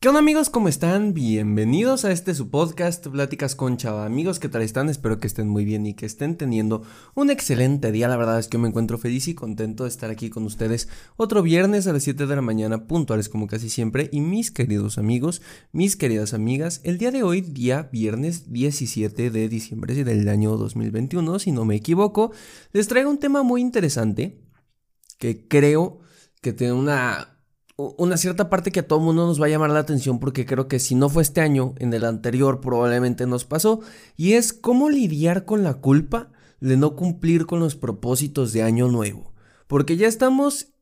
¿Qué onda amigos? ¿Cómo están? Bienvenidos a este su podcast Pláticas con Chava. Amigos, ¿qué tal están? Espero que estén muy bien y que estén teniendo un excelente día. La verdad es que me encuentro feliz y contento de estar aquí con ustedes otro viernes a las 7 de la mañana, puntuales como casi siempre. Y mis queridos amigos, mis queridas amigas, el día de hoy, día viernes 17 de diciembre del año 2021, si no me equivoco, les traigo un tema muy interesante que creo que tiene una una cierta parte que a todo mundo nos va a llamar la atención porque creo que si no fue este año, en el anterior probablemente nos pasó, y es cómo lidiar con la culpa de no cumplir con los propósitos de año nuevo. Porque ya estamos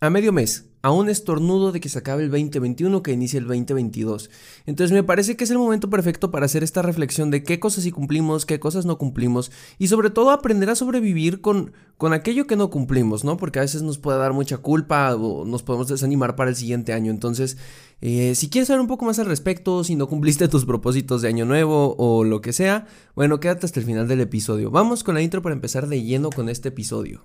a medio mes, a un estornudo de que se acabe el 2021, que inicie el 2022. Entonces me parece que es el momento perfecto para hacer esta reflexión de qué cosas sí cumplimos, qué cosas no cumplimos y sobre todo aprender a sobrevivir con, con aquello que no cumplimos, ¿no? Porque a veces nos puede dar mucha culpa o nos podemos desanimar para el siguiente año. Entonces, eh, si quieres saber un poco más al respecto, si no cumpliste tus propósitos de año nuevo o lo que sea, bueno, quédate hasta el final del episodio. Vamos con la intro para empezar de lleno con este episodio.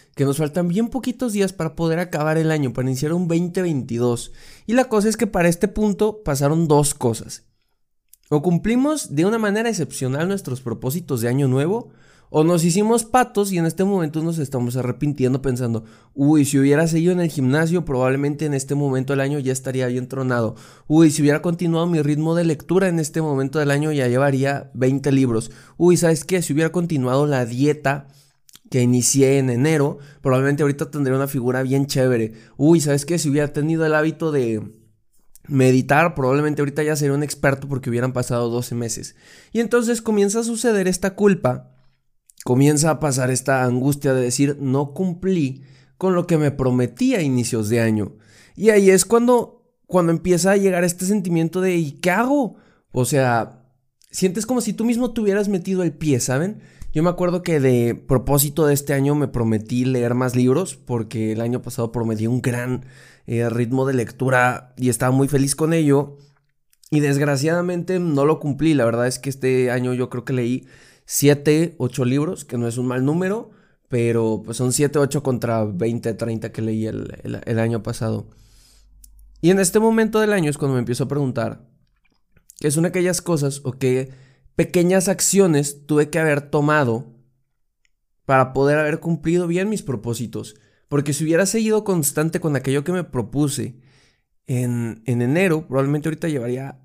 que nos faltan bien poquitos días para poder acabar el año, para iniciar un 2022. Y la cosa es que para este punto pasaron dos cosas. O cumplimos de una manera excepcional nuestros propósitos de año nuevo, o nos hicimos patos y en este momento nos estamos arrepintiendo pensando, uy, si hubiera seguido en el gimnasio, probablemente en este momento del año ya estaría bien tronado. Uy, si hubiera continuado mi ritmo de lectura en este momento del año ya llevaría 20 libros. Uy, ¿sabes qué? Si hubiera continuado la dieta que inicié en enero, probablemente ahorita tendría una figura bien chévere. Uy, ¿sabes qué? Si hubiera tenido el hábito de meditar, probablemente ahorita ya sería un experto porque hubieran pasado 12 meses. Y entonces comienza a suceder esta culpa, comienza a pasar esta angustia de decir, no cumplí con lo que me prometí a inicios de año. Y ahí es cuando, cuando empieza a llegar este sentimiento de, ¿y qué hago? O sea, sientes como si tú mismo te hubieras metido el pie, ¿saben? Yo me acuerdo que de propósito de este año me prometí leer más libros porque el año pasado prometí un gran eh, ritmo de lectura y estaba muy feliz con ello. Y desgraciadamente no lo cumplí. La verdad es que este año yo creo que leí 7, 8 libros, que no es un mal número, pero pues son 7, 8 contra 20, 30 que leí el, año pasado. Y en este momento del año es cuando me empiezo a preguntar, ¿qué son aquellas cosas o qué pequeñas acciones tuve que haber tomado para poder haber cumplido bien mis propósitos. Porque si hubiera seguido constante con aquello que me propuse en, en enero, probablemente ahorita llevaría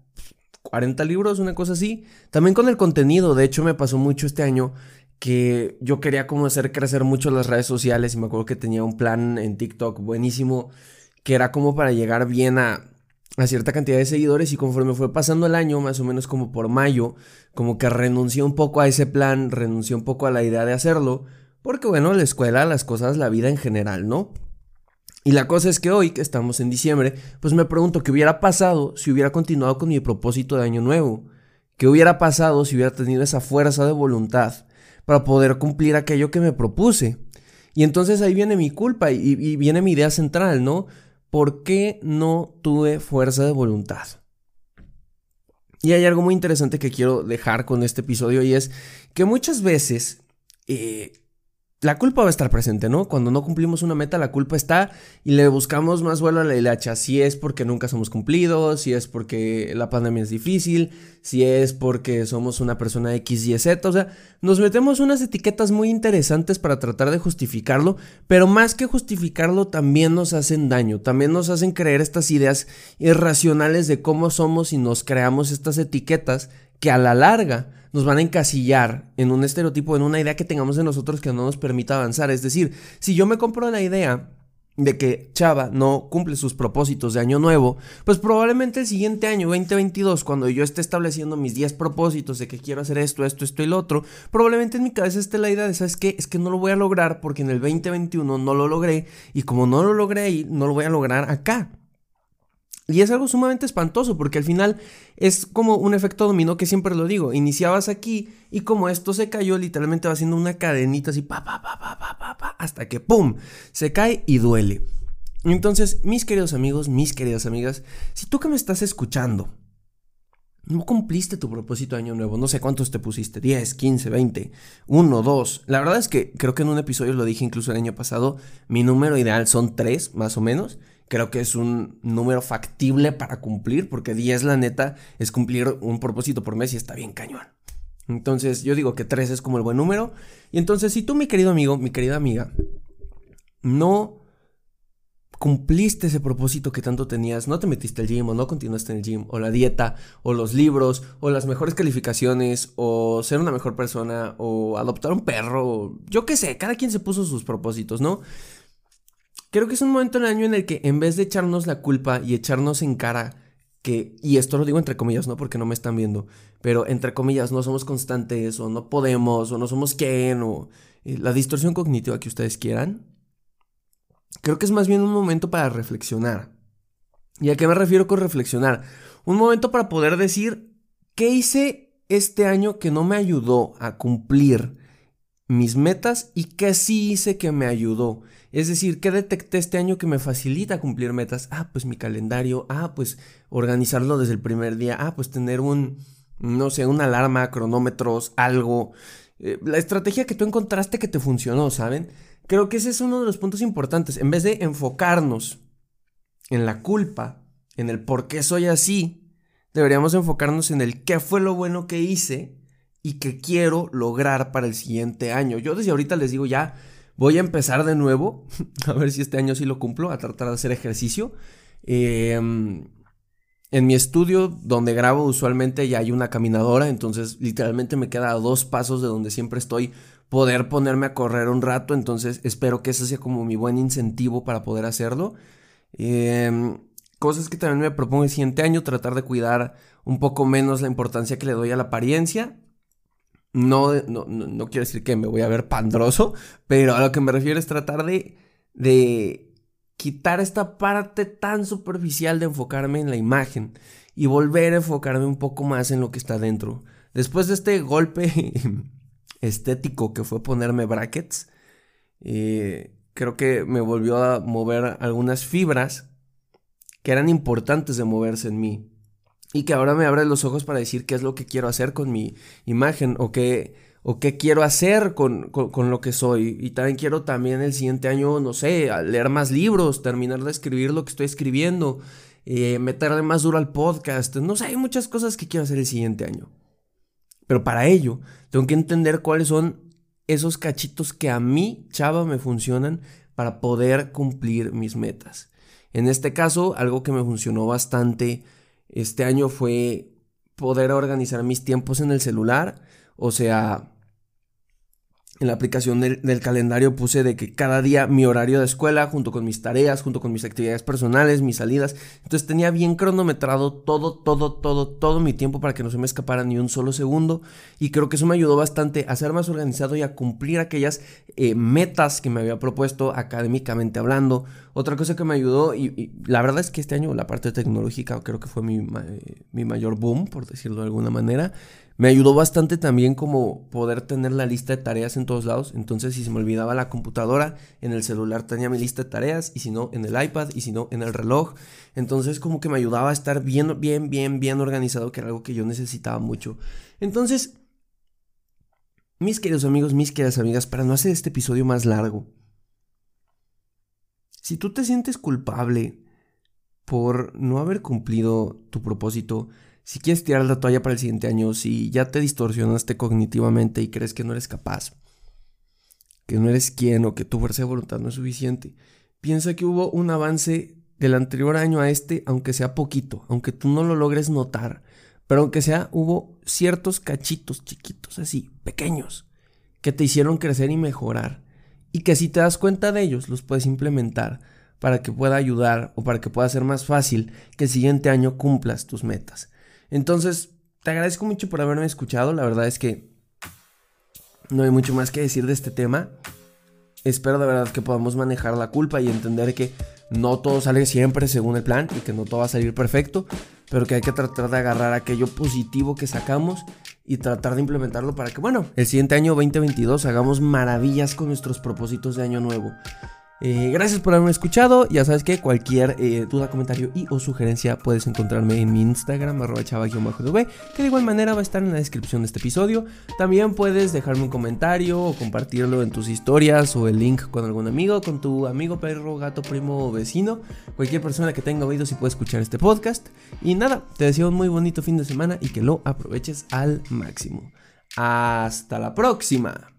40 libros, una cosa así. También con el contenido, de hecho me pasó mucho este año que yo quería como hacer crecer mucho las redes sociales y me acuerdo que tenía un plan en TikTok buenísimo que era como para llegar bien a a cierta cantidad de seguidores y conforme fue pasando el año, más o menos como por mayo, como que renuncié un poco a ese plan, renuncié un poco a la idea de hacerlo, porque bueno, la escuela, las cosas, la vida en general, ¿no? Y la cosa es que hoy, que estamos en diciembre, pues me pregunto qué hubiera pasado si hubiera continuado con mi propósito de año nuevo, qué hubiera pasado si hubiera tenido esa fuerza de voluntad para poder cumplir aquello que me propuse. Y entonces ahí viene mi culpa y, y viene mi idea central, ¿no? ¿Por qué no tuve fuerza de voluntad? Y hay algo muy interesante que quiero dejar con este episodio y es que muchas veces eh, la culpa va a estar presente, ¿no? Cuando no cumplimos una meta, la culpa está y le buscamos más vuelo a la hilacha. Si es porque nunca somos cumplidos, si es porque la pandemia es difícil, si es porque somos una persona X, Y, Z. O sea, nos metemos unas etiquetas muy interesantes para tratar de justificarlo, pero más que justificarlo, también nos hacen daño. También nos hacen creer estas ideas irracionales de cómo somos y nos creamos estas etiquetas que a la larga nos van a encasillar en un estereotipo, en una idea que tengamos de nosotros que no nos permita avanzar. Es decir, si yo me compro la idea de que Chava no cumple sus propósitos de año nuevo, pues probablemente el siguiente año, 2022, cuando yo esté estableciendo mis 10 propósitos de que quiero hacer esto, esto, esto y lo otro, probablemente en mi cabeza esté la idea de, ¿sabes qué? Es que no lo voy a lograr porque en el 2021 no lo logré y como no lo logré ahí, no lo voy a lograr acá. Y es algo sumamente espantoso porque al final es como un efecto dominó que siempre lo digo. Iniciabas aquí y como esto se cayó, literalmente va haciendo una cadenita así, pa, pa, pa, pa, pa, pa, hasta que ¡pum! Se cae y duele. Entonces, mis queridos amigos, mis queridas amigas, si tú que me estás escuchando, no cumpliste tu propósito de año nuevo, no sé cuántos te pusiste, 10, 15, 20, 1, 2. La verdad es que creo que en un episodio lo dije incluso el año pasado, mi número ideal son 3, más o menos. Creo que es un número factible para cumplir, porque 10 la neta es cumplir un propósito por mes y está bien cañón. Entonces yo digo que 3 es como el buen número. Y entonces si tú, mi querido amigo, mi querida amiga, no cumpliste ese propósito que tanto tenías, no te metiste al gym o no continuaste en el gym, o la dieta, o los libros, o las mejores calificaciones, o ser una mejor persona, o adoptar un perro, yo qué sé, cada quien se puso sus propósitos, ¿no? Creo que es un momento en el año en el que en vez de echarnos la culpa y echarnos en cara que, y esto lo digo entre comillas, ¿no? Porque no me están viendo, pero entre comillas, no somos constantes, o no podemos, o no somos quién, o eh, la distorsión cognitiva que ustedes quieran, Creo que es más bien un momento para reflexionar. ¿Y a qué me refiero con reflexionar? Un momento para poder decir, ¿qué hice este año que no me ayudó a cumplir mis metas y qué sí hice que me ayudó? Es decir, ¿qué detecté este año que me facilita cumplir metas? Ah, pues mi calendario, ah, pues organizarlo desde el primer día, ah, pues tener un, no sé, una alarma, cronómetros, algo. Eh, la estrategia que tú encontraste que te funcionó, ¿saben? Creo que ese es uno de los puntos importantes. En vez de enfocarnos en la culpa, en el por qué soy así, deberíamos enfocarnos en el qué fue lo bueno que hice y que quiero lograr para el siguiente año. Yo desde ahorita les digo ya, voy a empezar de nuevo, a ver si este año sí lo cumplo, a tratar de hacer ejercicio. Em, en mi estudio, donde grabo usualmente ya hay una caminadora, entonces literalmente me queda a dos pasos de donde siempre estoy poder ponerme a correr un rato, entonces espero que ese sea como mi buen incentivo para poder hacerlo. Em, cosas que también me propongo el siguiente año, tratar de cuidar un poco menos la importancia que le doy a la apariencia. No, no, no, quiero decir que me voy a ver pandroso, pero a lo que me refiero es tratar de, de quitar esta parte tan superficial de enfocarme en la imagen y volver a enfocarme un poco más en lo que está dentro. Después de este golpe estético que fue ponerme brackets, eh, creo que me volvió a mover algunas fibras que eran importantes de moverse en mí. Y que ahora me abre los ojos para decir qué es lo que quiero hacer con mi imagen o qué, o qué quiero hacer con, lo que soy. Y también quiero también el siguiente año, no sé, leer más libros, terminar de escribir lo que estoy escribiendo, eh, meterle más duro al podcast. No sé, hay muchas cosas que quiero hacer el siguiente año. Pero para ello, tengo que entender cuáles son esos cachitos que a mí, chava, me funcionan para poder cumplir mis metas. En este caso, algo que me funcionó bastante este año fue poder organizar mis tiempos en el celular. O sea, en la aplicación del, calendario puse de que cada día mi horario de escuela, junto con mis tareas, junto con mis actividades personales, mis salidas. Entonces tenía bien cronometrado todo, todo, todo, todo mi tiempo para que no se me escapara ni un solo segundo. Y creo que eso me ayudó bastante a ser más organizado y a cumplir aquellas eh, metas que me había propuesto académicamente hablando. Otra cosa que me ayudó, y, la verdad es que este año la parte tecnológica creo que fue mi, mi mayor boom, por decirlo de alguna manera. Me ayudó bastante también como poder tener la lista de tareas en todos lados. Entonces, si se me olvidaba la computadora, en el celular tenía mi lista de tareas, y si no, en el iPad, y si no, en el reloj. Entonces, como que me ayudaba a estar bien, bien, bien, bien organizado, que era algo que yo necesitaba mucho. Entonces, mis queridos amigos, mis queridas amigas, para no hacer este episodio más largo, si tú te sientes culpable por no haber cumplido tu propósito, si quieres tirar la toalla para el siguiente año, si ya te distorsionaste cognitivamente y crees que no eres capaz, que no eres quien o que tu fuerza de voluntad no es suficiente, piensa que hubo un avance del anterior año a este, aunque sea poquito, aunque tú no lo logres notar, pero aunque sea, hubo ciertos cachitos chiquitos, así, pequeños, que te hicieron crecer y mejorar, y que si te das cuenta de ellos, los puedes implementar para que pueda ayudar o para que pueda ser más fácil que el siguiente año cumplas tus metas. Entonces, te agradezco mucho por haberme escuchado. La verdad es que no hay mucho más que decir de este tema. espero de verdad que podamos manejar la culpa y entender que no todo sale siempre según el plan y que no todo va a salir perfecto, pero que hay que tratar de agarrar aquello positivo que sacamos y tratar de implementarlo para que, bueno, el siguiente año 2022 hagamos maravillas con nuestros propósitos de año nuevo. Eh, gracias por haberme escuchado. Ya sabes que cualquier eh, duda, comentario y o sugerencia puedes encontrarme en mi Instagram, arroba chava que de igual manera va a estar en la descripción de este episodio. También puedes dejarme un comentario o compartirlo en tus historias o el link con algún amigo, con tu amigo, perro, gato, primo o vecino. Cualquier persona que tenga oídos y pueda escuchar este podcast. Y nada, te deseo un muy bonito fin de semana y que lo aproveches al máximo. Hasta la próxima.